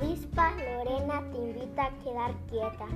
avispa Lorena te invita a quedar quieta.